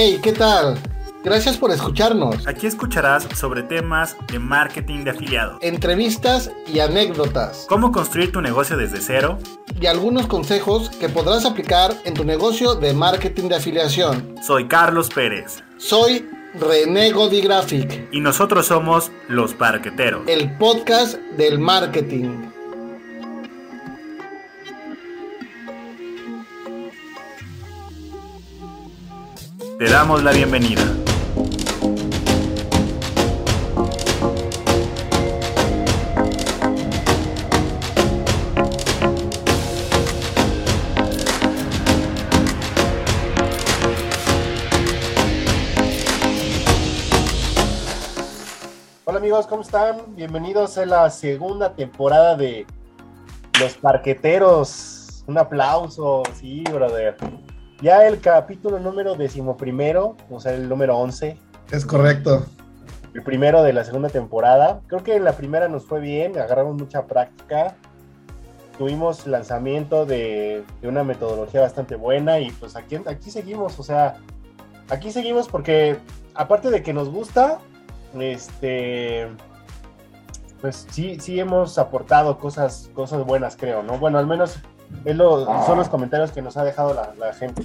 Hey, ¿qué tal? Gracias por escucharnos. Aquí escucharás sobre temas de marketing de afiliados, Entrevistas y anécdotas. cómo construir tu negocio desde cero. Y algunos consejos que podrás aplicar en tu negocio de marketing de afiliación. Soy Carlos Pérez Soy René Godigraphic, y nosotros somos Los Parqueteros. el podcast del marketing. Te damos la bienvenida. Hola amigos, ¿cómo están? Bienvenidos a la segunda temporada de Los Parqueteros. Un aplauso, sí, brother. Ya el capítulo número decimoprimero, o sea, el número 11, Es correcto. el primero de la segunda temporada. Creo que en la primera nos fue bien, agarramos mucha práctica. Tuvimos lanzamiento de, de una metodología bastante buena y pues aquí, aquí seguimos, o sea, aquí seguimos porque aparte de que nos gusta, este, pues sí, sí hemos aportado cosas, cosas buenas, creo, ¿no? Bueno, al menos son los comentarios que nos ha dejado la, la gente.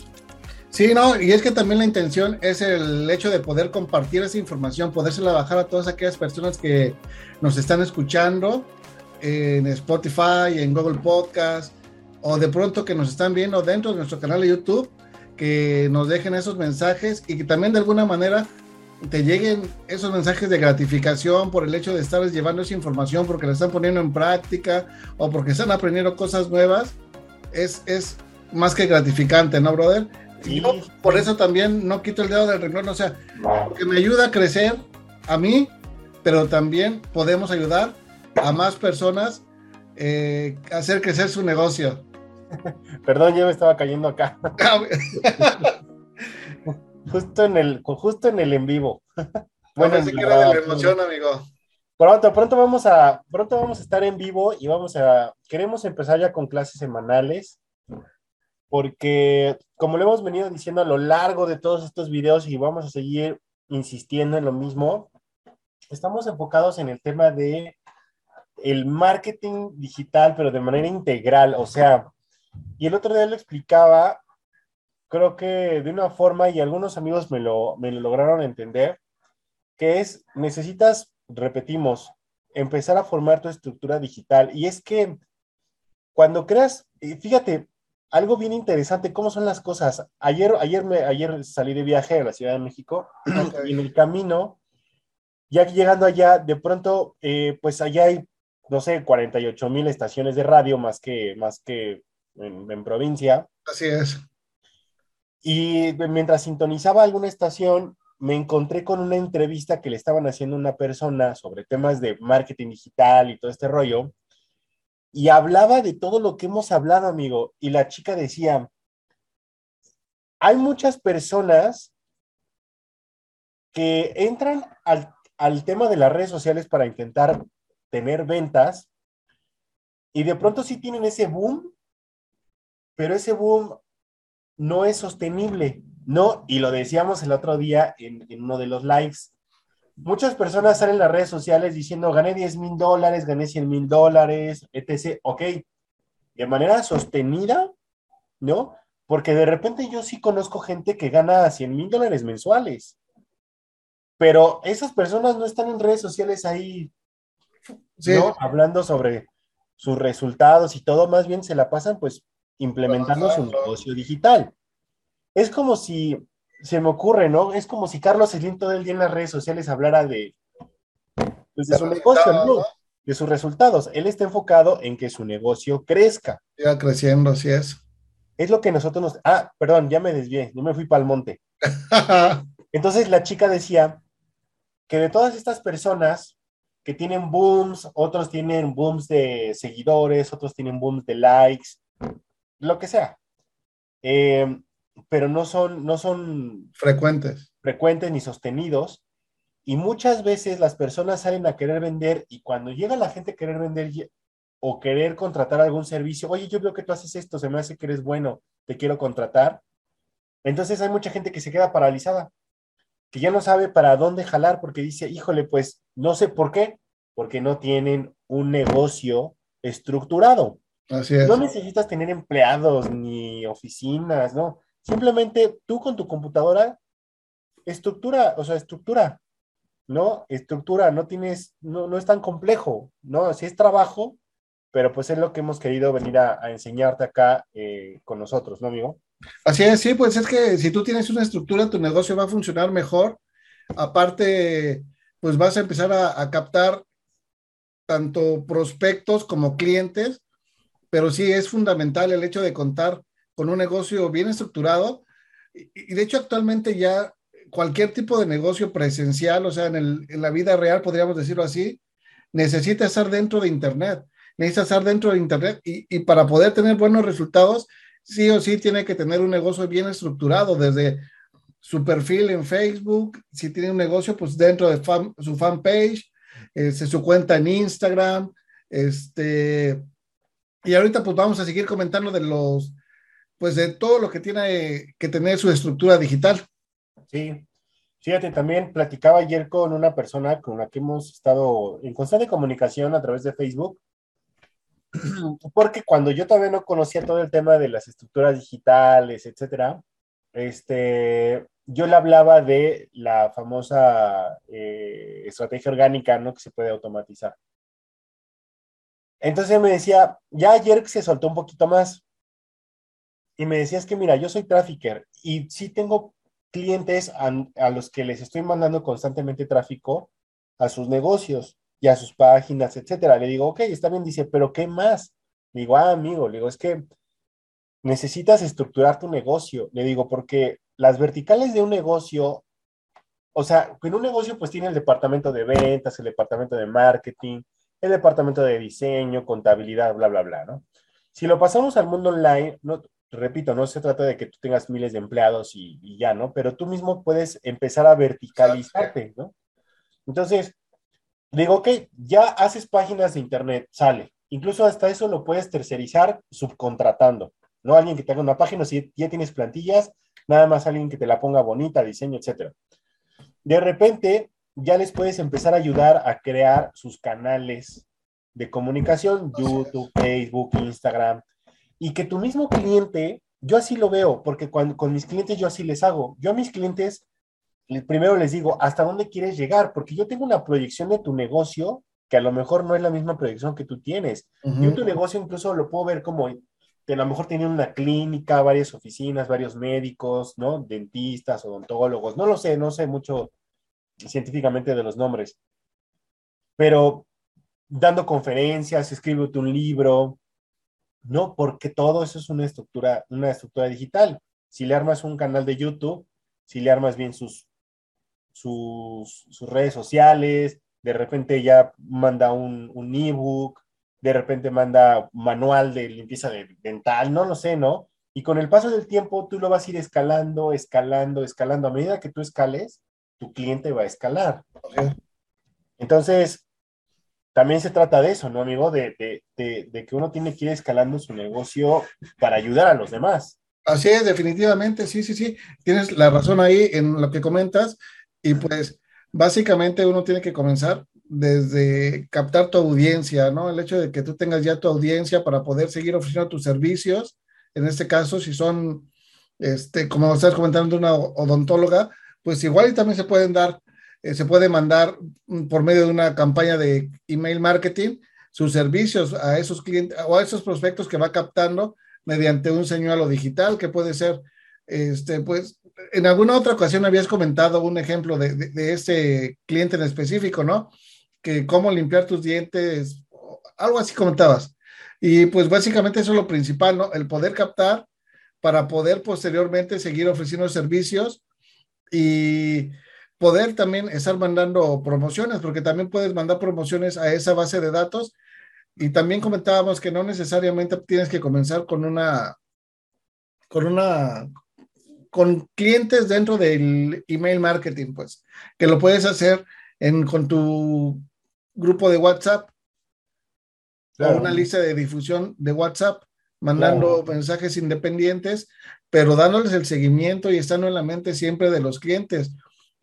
Sí, no, y es que también la intención es el hecho de poder compartir esa información, podérsela bajar a todas aquellas personas que nos están escuchando en Spotify, en Google Podcast, o de pronto que nos están viendo dentro de nuestro canal de YouTube, que nos dejen esos mensajes y que también de alguna manera te lleguen esos mensajes de gratificación por el hecho de estarles llevando esa información porque la están poniendo en práctica o porque están aprendiendo cosas nuevas, es, es más que gratificante, ¿no, brother? Sí, Yo por eso también no quito el dedo del renglón, o sea, porque me ayuda a crecer a mí, pero también podemos ayudar a más personas eh, a hacer crecer su negocio. Perdón, yo me estaba cayendo acá, justo en el, justo en el en vivo. bueno, en sí la que era de la emoción, amigo. Pronto, pronto vamos a, pronto vamos a estar en vivo y vamos a, queremos empezar ya con clases semanales, porque como lo hemos venido diciendo a lo largo de todos estos videos y vamos a seguir insistiendo en lo mismo, estamos enfocados en el tema de el marketing digital, pero de manera integral, o sea, y el otro día lo explicaba, creo que de una forma, y algunos amigos me lo, me lo lograron entender, que es, necesitas, repetimos, empezar a formar tu estructura digital. Y es que cuando creas, fíjate, algo bien interesante, cómo son las cosas. Ayer, ayer, me, ayer salí de viaje a la Ciudad de México y en el camino, ya que llegando allá, de pronto, eh, pues allá hay, no sé, 48 mil estaciones de radio más que, más que en, en provincia. Así es. Y mientras sintonizaba alguna estación, me encontré con una entrevista que le estaban haciendo una persona sobre temas de marketing digital y todo este rollo. Y hablaba de todo lo que hemos hablado, amigo. Y la chica decía, hay muchas personas que entran al, al tema de las redes sociales para intentar tener ventas y de pronto sí tienen ese boom, pero ese boom no es sostenible, ¿no? Y lo decíamos el otro día en, en uno de los lives. Muchas personas salen en las redes sociales diciendo, gané 10 mil dólares, gané 100 mil dólares, etc. Ok, de manera sostenida, ¿no? Porque de repente yo sí conozco gente que gana 100 mil dólares mensuales, pero esas personas no están en redes sociales ahí, Sí. ¿no? Hablando sobre sus resultados y todo, más bien se la pasan pues implementando su negocio digital. Es como si, se me ocurre, ¿no? Es como si Carlos Slim todo el día en las redes sociales hablara de, pues, de su negocio, ¿no? ¿no? De sus resultados. Él está enfocado en que su negocio crezca. Siga creciendo, así es. Es lo que nosotros nos... Ah, perdón, ya me desvié, yo me fui para el monte. Entonces la chica decía que de todas estas personas que tienen booms, otros tienen booms de seguidores, otros tienen booms de likes, lo que sea. Eh, pero no son, no son Frecuentes. frecuentes ni sostenidos. Y muchas veces las personas salen a querer vender y cuando llega la gente a querer vender o querer contratar algún servicio, oye, yo veo que tú haces esto, se me hace que eres bueno, te quiero contratar. Entonces hay mucha gente que se queda paralizada, que ya no sabe para dónde jalar porque dice, híjole, pues no sé por qué, porque no tienen un negocio estructurado. Así es. No necesitas tener empleados ni oficinas, ¿no? Simplemente tú con tu computadora, estructura, o sea, estructura, ¿no? Estructura, no tienes, no, no es tan complejo, ¿no? Si es trabajo, pero pues es lo que hemos querido venir a, enseñarte acá eh, con nosotros, ¿no, amigo? Así es, sí, pues es que si tú tienes una estructura, tu negocio va a funcionar mejor. Aparte, pues vas a empezar a, a captar tanto prospectos como clientes, pero sí es fundamental el hecho de contar con un negocio bien estructurado. Y, de hecho, actualmente ya cualquier tipo de negocio presencial, o sea, en, el, en la vida real, podríamos decirlo así, necesita estar dentro de Internet. Necesita estar dentro de Internet y, y para poder tener buenos resultados, sí o sí tiene que tener un negocio bien estructurado desde su perfil en Facebook, si tiene un negocio, pues dentro de fan, su fanpage, este, su cuenta en Instagram, este, y ahorita pues vamos a seguir comentando de los, pues de todo lo que tiene que tener su estructura digital. Sí, fíjate, también platicaba ayer con una persona con la que hemos estado en constante comunicación a través de Facebook, porque cuando yo todavía no conocía todo el tema de las estructuras digitales, etcétera, este, yo le hablaba de la famosa eh, estrategia orgánica, ¿no? Que se puede automatizar. Entonces me decía, ya ayer se soltó un poquito más. Y me decía, es que mira, yo soy trafficker y sí tengo clientes a, a los que les estoy mandando constantemente tráfico a sus negocios y a sus páginas, etcétera. Le digo, ok, está bien, dice, pero ¿qué más? Le digo, ah, amigo, le digo, es que necesitas estructurar tu negocio. Le digo, porque las verticales de un negocio, o sea, en un negocio pues tiene el departamento de ventas, el departamento de marketing, el departamento de diseño, contabilidad, bla, bla, bla, ¿no? Si lo pasamos al mundo online, no, repito, no se trata de que tú tengas miles de empleados y, y ya, ¿no? Pero tú mismo puedes empezar a verticalizarte, ¿no? Entonces, digo, ok, ya haces páginas de internet, sale. Incluso hasta eso lo puedes tercerizar subcontratando, ¿no? Alguien que te haga una página, si ya tienes plantillas, nada más alguien que te la ponga bonita, diseño, etcétera. De repente, ya les puedes empezar a ayudar a crear sus canales de comunicación, YouTube, Facebook, Instagram, y que tu mismo cliente, yo así lo veo, porque cuando, con mis clientes yo así les hago. Yo a mis clientes primero les digo, ¿hasta dónde quieres llegar? Porque yo tengo una proyección de tu negocio que a lo mejor no es la misma proyección que tú tienes. Uh -huh. Yo tu negocio incluso lo puedo ver como que a lo mejor tienen una clínica, varias oficinas, varios médicos, ¿no? Dentistas, odontólogos, no lo sé, no sé mucho científicamente de los nombres, pero dando conferencias, escríbete un libro, ¿no? Porque todo eso es una estructura, una estructura digital. Si le armas un canal de YouTube, si le armas bien sus, sus, sus redes sociales, de repente ya manda un, un ebook, de repente manda manual de limpieza de dental, no lo sé, ¿no? Y con el paso del tiempo tú lo vas a ir escalando, escalando, escalando. A medida que tú escales, tu cliente va a escalar. Entonces, también se trata de eso, ¿no, amigo? De, de, de, de, que uno tiene que ir escalando su negocio para ayudar a los demás. Así es, definitivamente, sí, sí, sí. Tienes la razón ahí en lo que comentas. Y pues, básicamente uno tiene que comenzar desde captar tu audiencia, ¿no? El hecho de que tú tengas ya tu audiencia para poder seguir ofreciendo tus servicios. En este caso, si son, este, como estás comentando, una odontóloga, pues igual y también se pueden dar, eh, se puede mandar por medio de una campaña de email marketing sus servicios a esos clientes o a esos prospectos que va captando mediante un señuelo digital que puede ser, este, pues, en alguna otra ocasión habías comentado un ejemplo de, de, de ese cliente en específico, ¿no? Que cómo limpiar tus dientes, algo así comentabas. Y pues básicamente eso es lo principal, ¿no? El poder captar para poder posteriormente seguir ofreciendo servicios y poder también estar mandando promociones, porque también puedes mandar promociones a esa base de datos. Y también comentábamos que no necesariamente tienes que comenzar con una, con una, con clientes dentro del email marketing, pues, que lo puedes hacer en, con tu grupo de WhatsApp claro. o una lista de difusión de WhatsApp, mandando mensajes independientes, pero dándoles el seguimiento y estando en la mente siempre de los clientes.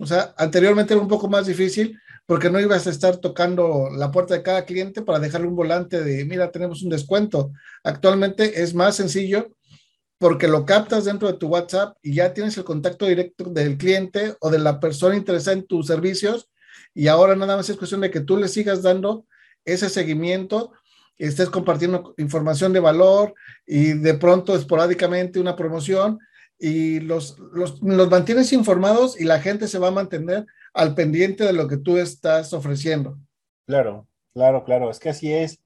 O sea, anteriormente era un poco más difícil porque no ibas a estar tocando la puerta de cada cliente para dejarle un volante de, mira, tenemos un descuento. Actualmente es más sencillo porque lo captas dentro de tu WhatsApp y ya tienes el contacto directo del cliente o de la persona interesada en tus servicios y ahora nada más es cuestión de que tú le sigas dando ese seguimiento, estés compartiendo información de valor y de pronto esporádicamente una promoción y los, los, los mantienes informados y la gente se va a mantener al pendiente de lo que tú estás ofreciendo. Claro, claro, claro, es que así es.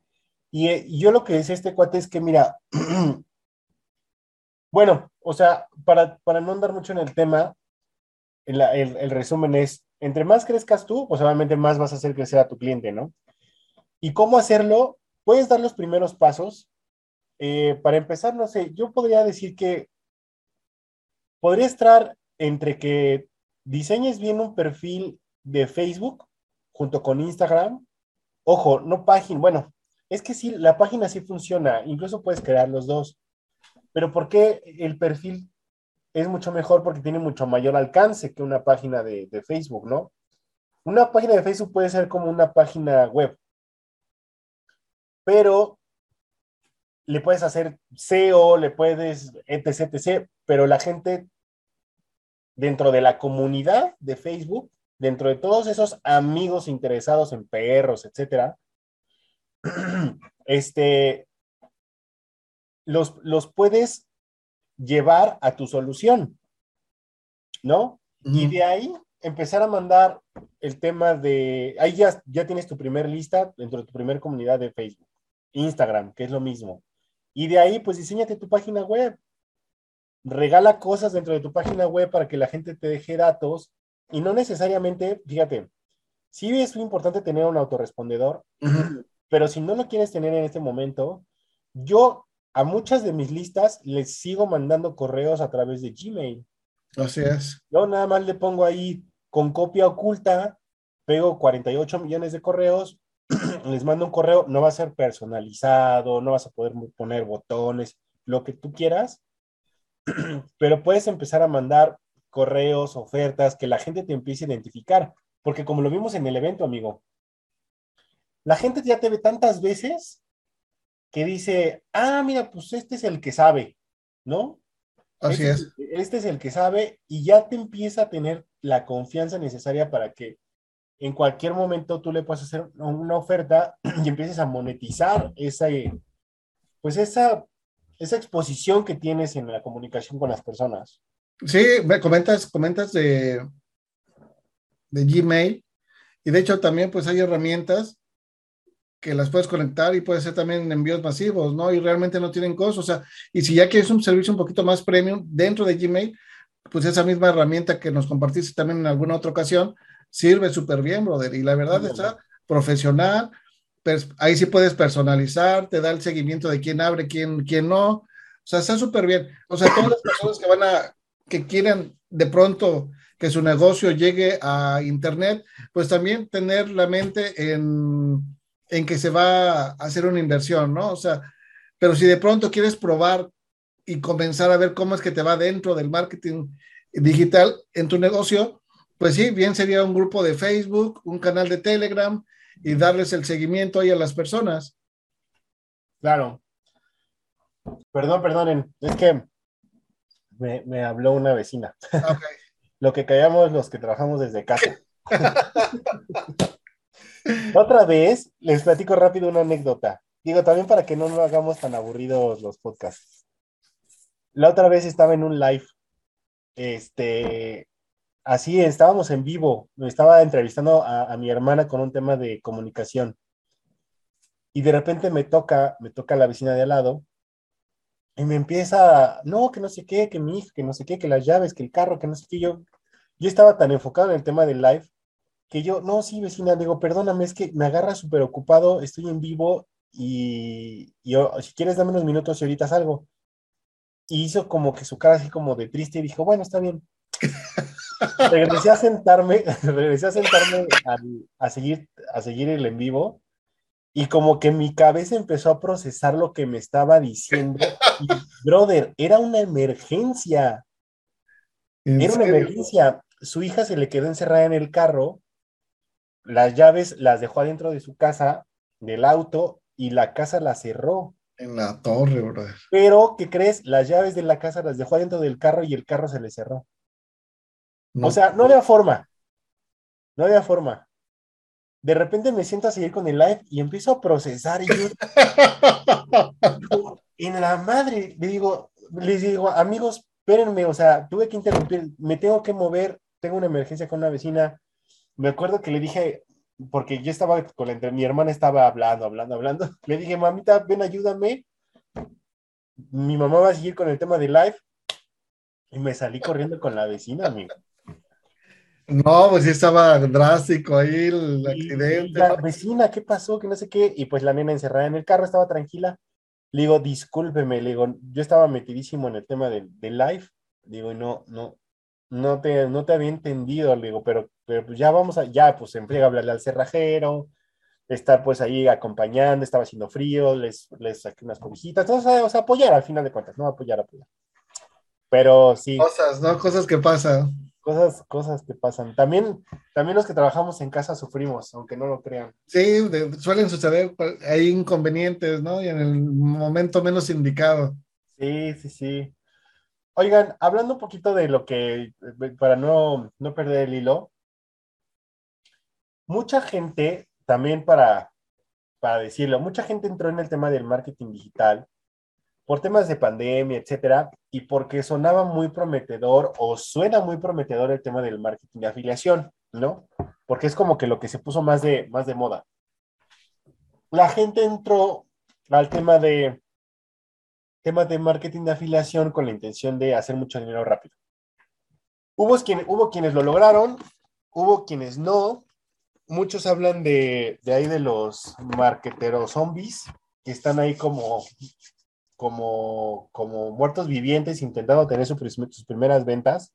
Y, eh, yo lo que dice este cuate es que, mira, bueno, o sea, para, para, no andar mucho en el tema, el, el, resumen es, entre más crezcas tú, pues obviamente más vas a hacer crecer a tu cliente, ¿no? ¿Y cómo hacerlo? Puedes dar los primeros pasos. Eh, para empezar, no sé, yo podría decir que podría estar entre que diseñes bien un perfil de Facebook junto con Instagram. Ojo, no página, bueno, es que sí, la página sí funciona, incluso puedes crear los dos. Pero ¿por qué el perfil es mucho mejor? Porque tiene mucho mayor alcance que una página de, Facebook, ¿no? Una página de Facebook puede ser como una página web, pero le puedes hacer SEO, le puedes, etc, etc, pero la gente dentro de la comunidad de Facebook, dentro de todos esos amigos interesados en perros, etcétera, este, los, los puedes llevar a tu solución, ¿no? Y de ahí empezar a mandar el tema de, ahí ya, ya tienes tu primer lista dentro de tu primer comunidad de Facebook, Instagram, que es lo mismo. Y de ahí, pues diseñate tu página web, regala cosas dentro de tu página web para que la gente te deje datos y no necesariamente, fíjate, sí es muy importante tener un autorrespondedor, pero si no lo quieres tener en este momento, yo a muchas de mis listas les sigo mandando correos a través de Gmail. Así es. Yo nada más le pongo ahí con copia oculta, pego 48 millones de correos, les mando un correo, no va a ser personalizado, no vas a poder poner botones, lo que tú quieras, pero puedes empezar a mandar correos, ofertas, que la gente te empiece a identificar, porque como lo vimos en el evento, amigo, la gente ya te ve tantas veces que dice, ah, mira, pues este es el que sabe, ¿no? Así este, es. Este es el que sabe y ya te empieza a tener la confianza necesaria para que en cualquier momento tú le puedas hacer una oferta y empieces a monetizar esa, pues esa esa exposición que tienes en la comunicación con las personas. Sí, me comentas, comentas de, de Gmail y de hecho también pues hay herramientas que las puedes conectar y puede ser también envíos masivos, ¿no? Y realmente no tienen costo, o sea, y si ya quieres un servicio un poquito más premium dentro de Gmail, pues esa misma herramienta que nos compartiste también en alguna otra ocasión, sirve súper bien, brother, y la verdad está profesional, ahí sí puedes personalizar, te da el seguimiento de quién abre, quién, quién no. O sea, está súper bien. O sea, todas las personas que van a, que quieren de pronto que su negocio llegue a Internet, pues también tener la mente en, en que se va a hacer una inversión, ¿no? O sea, pero si de pronto quieres probar y comenzar a ver cómo es que te va dentro del marketing digital en tu negocio, pues sí, bien sería un grupo de Facebook, un canal de Telegram, y darles el seguimiento ahí a las personas. Claro. Perdón, perdonen, es que me, habló una vecina. Lo que callamos los que trabajamos desde casa. Otra vez, les platico rápido una anécdota. Digo, también para que no nos hagamos tan aburridos los podcasts. La otra vez estaba en un live, este, así estábamos en vivo, me estaba entrevistando a, mi hermana con un tema de comunicación. Y de repente me toca, me toca la vecina de al lado y me empieza, no, que no sé qué, que mi hijo, que no sé qué, que las llaves, que el carro, que no sé qué. Yo, yo estaba tan enfocado en el tema del live que yo, no, sí, vecina, digo, perdóname, es que me agarra súper ocupado, estoy en vivo y, yo, si quieres, dame unos minutos y ahorita salgo. Y hizo como que su cara así como de triste y dijo, bueno, está bien regresé a sentarme, regresé a sentarme a, seguir, a seguir el en vivo Y como que mi cabeza empezó a procesar lo que me estaba diciendo. Y, brother, era una emergencia. Era una emergencia. Su hija se le quedó encerrada en el carro. Las llaves las dejó adentro de su casa, del auto, y la casa la cerró. En la torre, brother. Pero, ¿qué crees? Las llaves de la casa las dejó adentro del carro y el carro se le cerró. O sea, no había forma. No había forma. De repente me siento a seguir con el live y empiezo a procesar y yo en la madre, le digo, les digo, amigos, espérenme, o sea, tuve que interrumpir, me tengo que mover, tengo una emergencia con una vecina. Me acuerdo que le dije, porque yo estaba con la, mi hermana estaba hablando, hablando, hablando. Le dije, mamita, ven, ayúdame. Mi mamá va a seguir con el tema de live. Y me salí corriendo con la vecina, amigo. No, pues sí estaba drástico ahí el accidente. La vecina, ¿qué pasó? Que no sé qué. Y pues la nena encerrada en el carro estaba tranquila. Le digo, discúlpeme, le digo, yo estaba metidísimo en el tema del, live. Digo, y no, no, no te, no te había entendido, le digo, pero, pero pues ya vamos a, ya, pues en a hablarle al cerrajero, estar pues ahí acompañando, estaba haciendo frío, les, les saqué unas cobijitas, entonces, o sea, apoyar al final de cuentas, no apoyar, apoyar. Pero sí. Cosas, ¿no? Cosas que pasan. Cosas, cosas que pasan. También, también los que trabajamos en casa sufrimos, aunque no lo crean. Sí, suelen suceder, hay inconvenientes, ¿no? Y en el momento menos indicado. Sí, sí, sí. Oigan, hablando un poquito de lo que, para no, no perder el hilo, mucha gente, también para, para decirlo, mucha gente entró en el tema del marketing digital por temas de pandemia, etcétera, y porque sonaba muy prometedor o suena muy prometedor el tema del marketing de afiliación, ¿no? Porque es como que lo que se puso más de, más de moda. La gente entró al tema de temas de marketing de afiliación con la intención de hacer mucho dinero rápido. Hubo, hubo quienes lo lograron, hubo quienes no. Muchos hablan de, de ahí de los marketeros zombies que están ahí como como, como muertos vivientes intentando tener sus primeras ventas.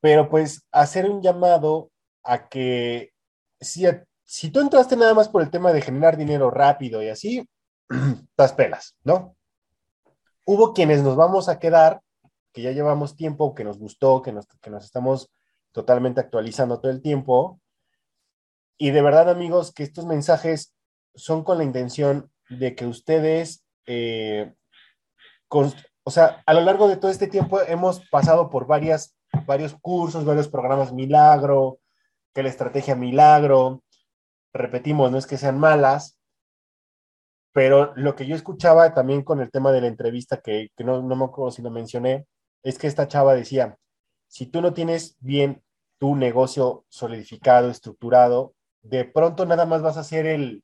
Pero pues hacer un llamado a que si, si tú entraste nada más por el tema de generar dinero rápido y así, estás pelas, ¿no? Hubo quienes nos vamos a quedar, que ya llevamos tiempo, que nos gustó, que nos, que nos estamos totalmente actualizando todo el tiempo. Y de verdad, amigos, que estos mensajes son con la intención de que ustedes eh, o sea, a lo largo de todo este tiempo hemos pasado por varias, varios cursos, varios programas milagro, que la estrategia milagro, repetimos, no es que sean malas, pero lo que yo escuchaba también con el tema de la entrevista, que, no, no me acuerdo si lo mencioné, es que esta chava decía, si tú no tienes bien tu negocio solidificado, estructurado, de pronto nada más vas a hacer el,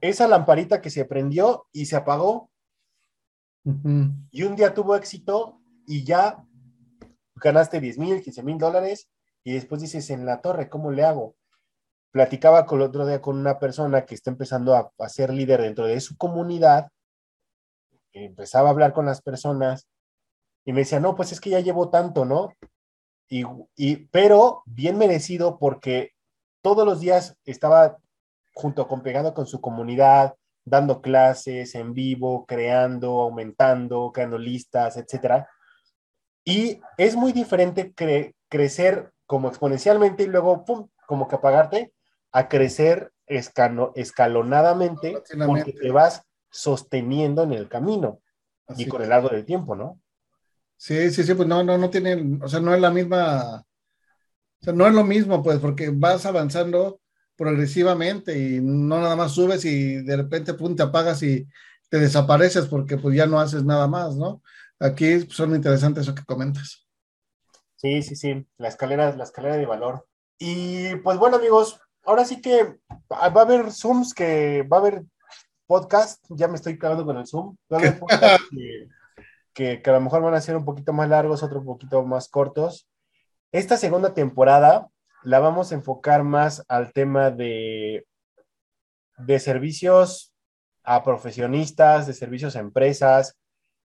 esa lamparita que se prendió y se apagó. Y un día tuvo éxito y ya ganaste 10 mil, 15 mil dólares y después dices, en la torre, ¿cómo le hago? Platicaba con el otro día con una persona que está empezando a, ser líder dentro de su comunidad, empezaba a hablar con las personas y me decía, no, pues es que ya llevo tanto, ¿no? Y, y, pero bien merecido porque todos los días estaba junto con pegado con su comunidad, dando clases en vivo, creando, aumentando, creando listas, etcétera. Y es muy diferente crecer como exponencialmente y luego, pum, como que apagarte, a crecer escalonadamente porque te vas sosteniendo en el camino y con el largo del tiempo, ¿no? Sí, sí, sí, pues no, no, no tienen, o sea, no es la misma, o sea, no es lo mismo, pues, porque vas avanzando progresivamente y no nada más subes y de repente pum, te apagas y te desapareces porque pues ya no haces nada más, ¿no? Aquí son interesantes eso que comentas. Sí, sí, sí, la escalera, la escalera de valor. Y pues bueno, amigos, ahora sí que va a haber Zooms que va a haber podcast, ya me estoy clavando con el Zoom, va a haber podcast que, que a lo mejor van a ser un poquito más largos, otro poquito más cortos. Esta segunda temporada la vamos a enfocar más al tema de, de servicios a profesionistas, de servicios a empresas,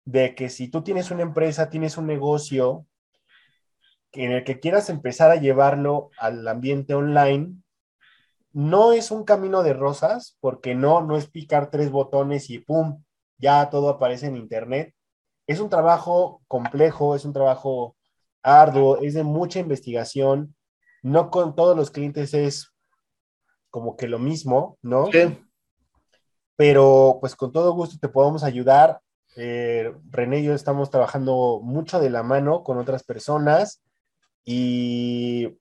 de que si tú tienes una empresa, tienes un negocio en el que quieras empezar a llevarlo al ambiente online, no es un camino de rosas, porque no, no es picar tres botones y ¡pum! Ya todo aparece en Internet. Es un trabajo complejo, es un trabajo arduo, es de mucha investigación. No con todos los clientes es como que lo mismo, ¿no? Sí. Pero pues con todo gusto te podemos ayudar. Eh, René y yo estamos trabajando mucho de la mano con otras personas y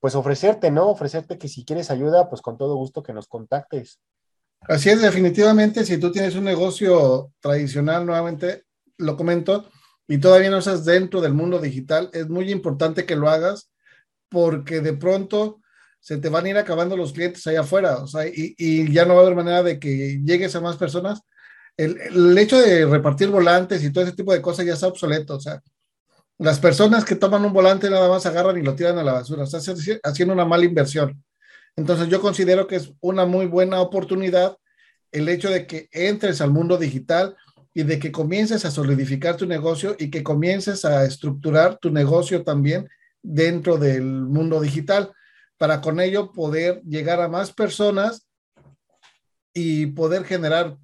pues ofrecerte, ¿no? Ofrecerte que si quieres ayuda, pues con todo gusto que nos contactes. Así es, definitivamente, si tú tienes un negocio tradicional, nuevamente lo comento, y todavía no estás dentro del mundo digital, es muy importante que lo hagas porque de pronto se te van a ir acabando los clientes allá afuera, o sea, y, ya no va a haber manera de que llegues a más personas. El, hecho de repartir volantes y todo ese tipo de cosas ya está obsoleto, o sea, las personas que toman un volante nada más agarran y lo tiran a la basura, estás haciendo una mala inversión. Entonces yo considero que es una muy buena oportunidad el hecho de que entres al mundo digital y de que comiences a solidificar tu negocio y que comiences a estructurar tu negocio también dentro del mundo digital para con ello poder llegar a más personas y poder generar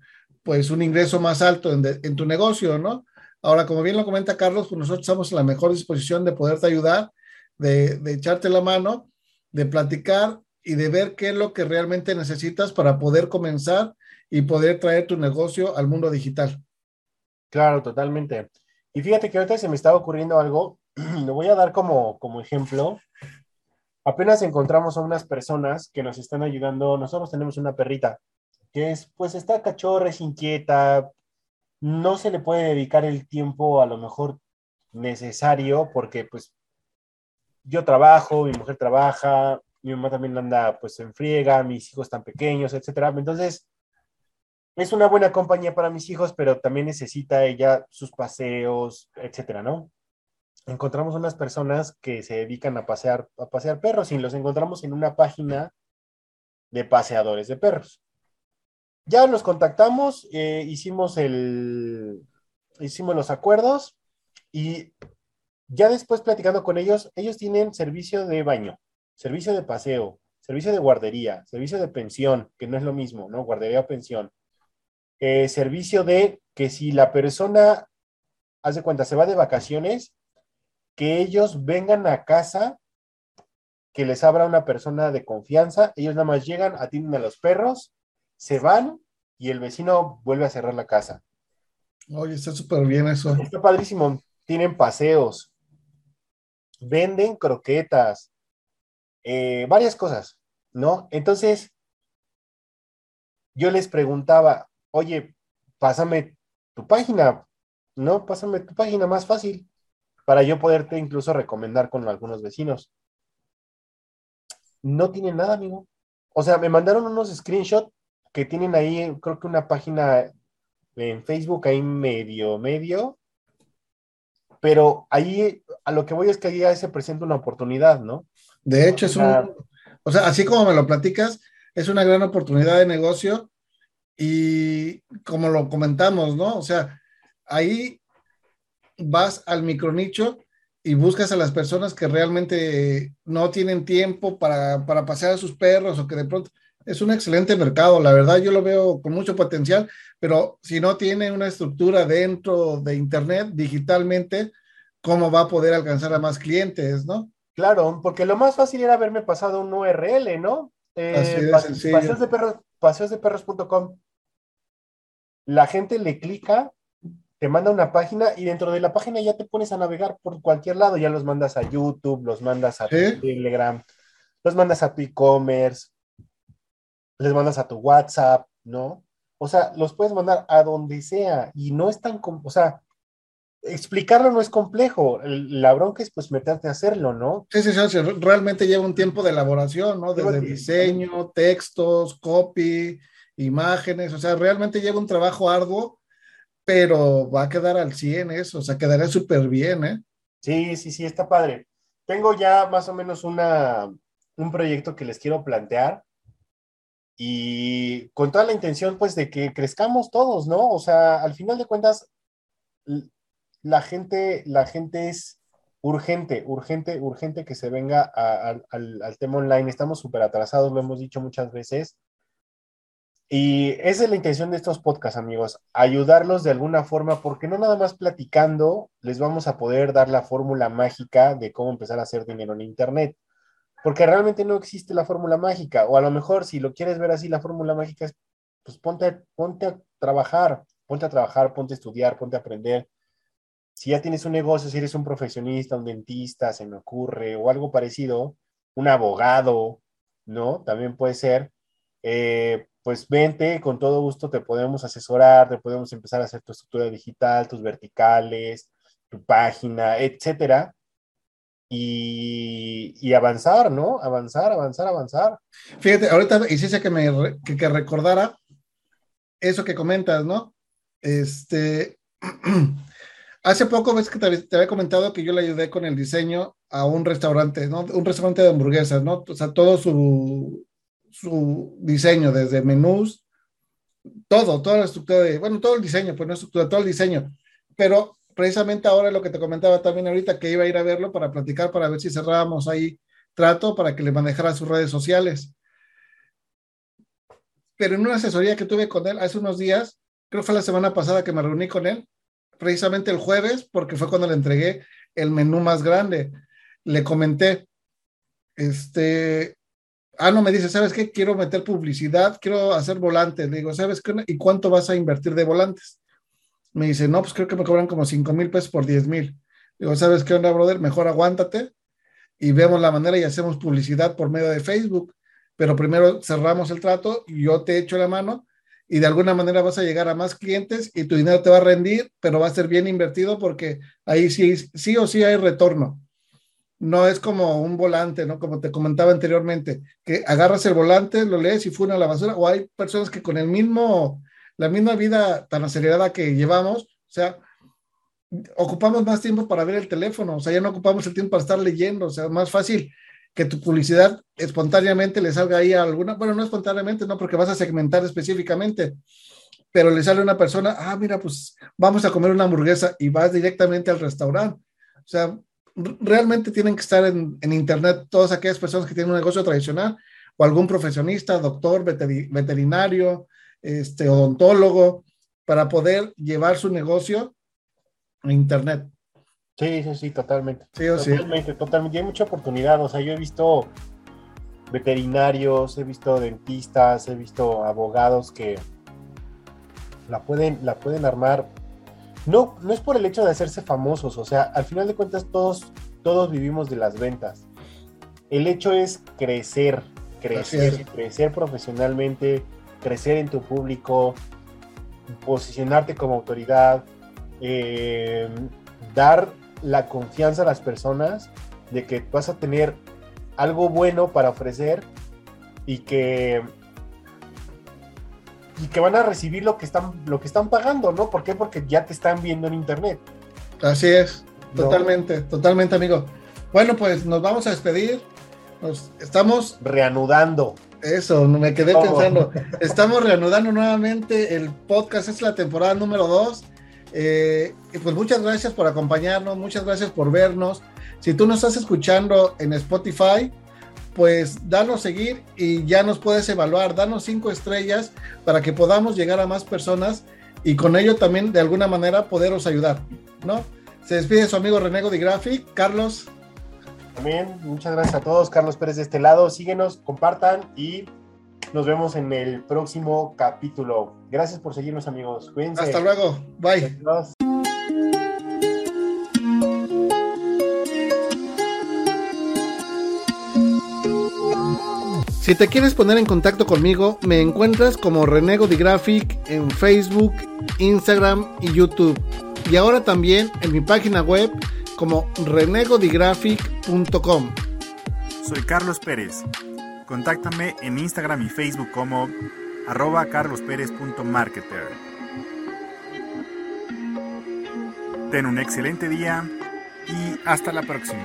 pues un ingreso más alto en, tu negocio, ¿no? Ahora, como bien lo comenta Carlos, pues nosotros estamos en la mejor disposición de poderte ayudar, de, de echarte la mano, de platicar y de ver qué es lo que realmente necesitas para poder comenzar y poder traer tu negocio al mundo digital. Claro, totalmente. Y fíjate que ahorita se me estaba ocurriendo algo, lo voy a dar como, como ejemplo. Apenas encontramos a unas personas que nos están ayudando. Nosotros tenemos una perrita que es, pues está cachorra, es inquieta, no se le puede dedicar el tiempo a lo mejor necesario porque pues yo trabajo, mi mujer trabaja, mi mamá también anda pues en friega, mis hijos están pequeños, etcétera. Entonces, es una buena compañía para mis hijos, pero también necesita ella sus paseos, etcétera, ¿no? Encontramos unas personas que se dedican a pasear, a pasear perros y los encontramos en una página de paseadores de perros. Ya nos contactamos, eh, hicimos el, hicimos los acuerdos y ya después platicando con ellos, ellos tienen servicio de baño, servicio de paseo, servicio de guardería, servicio de pensión, que no es lo mismo, ¿no? Guardería o pensión eh, servicio de que si la persona, hace cuenta, se va de vacaciones, que ellos vengan a casa, que les abra una persona de confianza, ellos nada más llegan, atienden a los perros, se van y el vecino vuelve a cerrar la casa. Oye, está súper bien eso. Está padrísimo. Tienen paseos, venden croquetas, eh, varias cosas, ¿no? Entonces, yo les preguntaba, oye, pásame tu página, ¿no? Pásame tu página más fácil para yo poderte incluso recomendar con algunos vecinos. No tiene nada, amigo. O sea, me mandaron unos screenshots que tienen ahí, creo que una página en Facebook ahí medio, medio, pero ahí a lo que voy es que ahí ya se presenta una oportunidad, ¿no? De hecho, es un, o sea, así como me lo platicas, es una gran oportunidad de negocio y como lo comentamos, ¿no? O sea, ahí vas al micronicho y buscas a las personas que realmente no tienen tiempo para, para pasear a sus perros o que de pronto es un excelente mercado, la verdad yo lo veo con mucho potencial, pero si no tiene una estructura dentro de Internet digitalmente, ¿cómo va a poder alcanzar a más clientes, no? Claro, porque lo más fácil era haberme pasado un URL, ¿no? Eh, Así paseos de perros, paseosdeperros.com la gente le clica, te manda una página y dentro de la página ya te pones a navegar por cualquier lado, ya los mandas a YouTube, los mandas a Telegram, los mandas a tu e-commerce, les mandas a tu WhatsApp, ¿no? O sea, los puedes mandar a donde sea y no es tan, o sea, explicarlo no es complejo, la bronca es pues meterte a hacerlo, ¿no? Sí, sí, sí, realmente lleva un tiempo de elaboración, ¿no? Desde diseño, textos, copy, imágenes, o sea, realmente lleva un trabajo arduo, pero va a quedar al 100 eso, o sea, quedará súper bien, ¿eh? Sí, sí, sí, está padre. Tengo ya más o menos una, un proyecto que les quiero plantear y con toda la intención, pues, de que crezcamos todos, ¿no? O sea, al final de cuentas, la gente, la gente es urgente, urgente, urgente que se venga al, al, tema online. Estamos súper atrasados, lo hemos dicho muchas veces. Y esa es la intención de estos podcasts, amigos, ayudarlos de alguna forma, porque no nada más platicando les vamos a poder dar la fórmula mágica de cómo empezar a hacer dinero en Internet, porque realmente no existe la fórmula mágica, o a lo mejor si lo quieres ver así, la fórmula mágica es, pues ponte, ponte a trabajar, ponte a trabajar, ponte a estudiar, ponte a aprender. Si ya tienes un negocio, si eres un profesionista, un dentista, se me ocurre, o algo parecido, un abogado, ¿no? También puede ser. Eh, pues vente, con todo gusto te podemos asesorar, te podemos empezar a hacer tu estructura digital, tus verticales, tu página, etcétera. Y, avanzar, ¿no? Avanzar, avanzar, avanzar. Fíjate, ahorita hiciste que me que, recordara eso que comentas, ¿no? Este, hace poco ves que te, te, había comentado que yo le ayudé con el diseño a un restaurante, ¿no? Un restaurante de hamburguesas, ¿no? O sea, todo su, su diseño, desde menús, todo, toda la estructura de, bueno, todo el diseño, pues no estructura, todo el diseño. Pero precisamente ahora lo que te comentaba también ahorita, que iba a ir a verlo para platicar, para ver si cerrábamos ahí trato para que le manejara sus redes sociales. Pero en una asesoría que tuve con él hace unos días, creo que fue la semana pasada que me reuní con él, precisamente el jueves, porque fue cuando le entregué el menú más grande. Le comenté, este, Ah, no, me dice, ¿sabes qué? Quiero meter publicidad, quiero hacer volantes. Le digo, ¿sabes qué? ¿Y cuánto vas a invertir de volantes? Me dice, no, pues creo que me cobran como 5 mil pesos por 10 mil. Digo, ¿sabes qué onda, brother? Mejor aguántate y vemos la manera y hacemos publicidad por medio de Facebook. Pero primero cerramos el trato yo te echo la mano y de alguna manera vas a llegar a más clientes y tu dinero te va a rendir, pero va a ser bien invertido porque ahí sí, sí o sí hay retorno no es como un volante, ¿no? Como te comentaba anteriormente, que agarras el volante, lo lees y fue a la basura, o hay personas que con el mismo, la misma vida tan acelerada que llevamos, o sea, ocupamos más tiempo para ver el teléfono, o sea, ya no ocupamos el tiempo para estar leyendo, o sea, más fácil que tu publicidad espontáneamente le salga ahí a alguna, bueno, no espontáneamente, no, porque vas a segmentar específicamente, pero le sale una persona, ah, mira, pues vamos a comer una hamburguesa y vas directamente al restaurante. O sea, realmente tienen que estar en, Internet todas aquellas personas que tienen un negocio tradicional o algún profesionista, doctor, veterinario, este, odontólogo, para poder llevar su negocio a Internet. Sí, sí, sí, totalmente. Sí, o totalmente, sí. totalmente. Y hay mucha oportunidad. O sea, yo he visto veterinarios, he visto dentistas, he visto abogados que la pueden, la pueden armar no, no es por el hecho de hacerse famosos, o sea, al final de cuentas todos, todos vivimos de las ventas. El hecho es crecer, crecer, crecer profesionalmente, crecer en tu público, posicionarte como autoridad, eh, dar la confianza a las personas de que vas a tener algo bueno para ofrecer y que y que van a recibir lo que están, lo que están pagando, ¿no? ¿Por qué? Porque ya te están viendo en internet. Así es, totalmente, totalmente, amigo. Bueno, pues nos vamos a despedir. Nos estamos reanudando. Eso, me quedé pensando. Estamos reanudando nuevamente el podcast, es la temporada número 2. Eh, y pues muchas gracias por acompañarnos, muchas gracias por vernos. Si tú nos estás escuchando en Spotify, pues danos seguir y ya nos puedes evaluar, danos cinco estrellas para que podamos llegar a más personas y con ello también de alguna manera poderos ayudar, ¿no? Se despide su amigo Renego de Graphic, Carlos. También, muchas gracias a todos, Carlos Pérez de este lado, síguenos, compartan y nos vemos en el próximo capítulo. Gracias por seguirnos amigos, cuídense. Hasta luego, bye. Si te quieres poner en contacto conmigo, me encuentras como Renego Graphic en Facebook, Instagram y YouTube. Y ahora también en mi página web como renegodigraphic.com. Soy Carlos Pérez. Contáctame en Instagram y Facebook como arroba carlospérez.marketer. Ten un excelente día y hasta la próxima.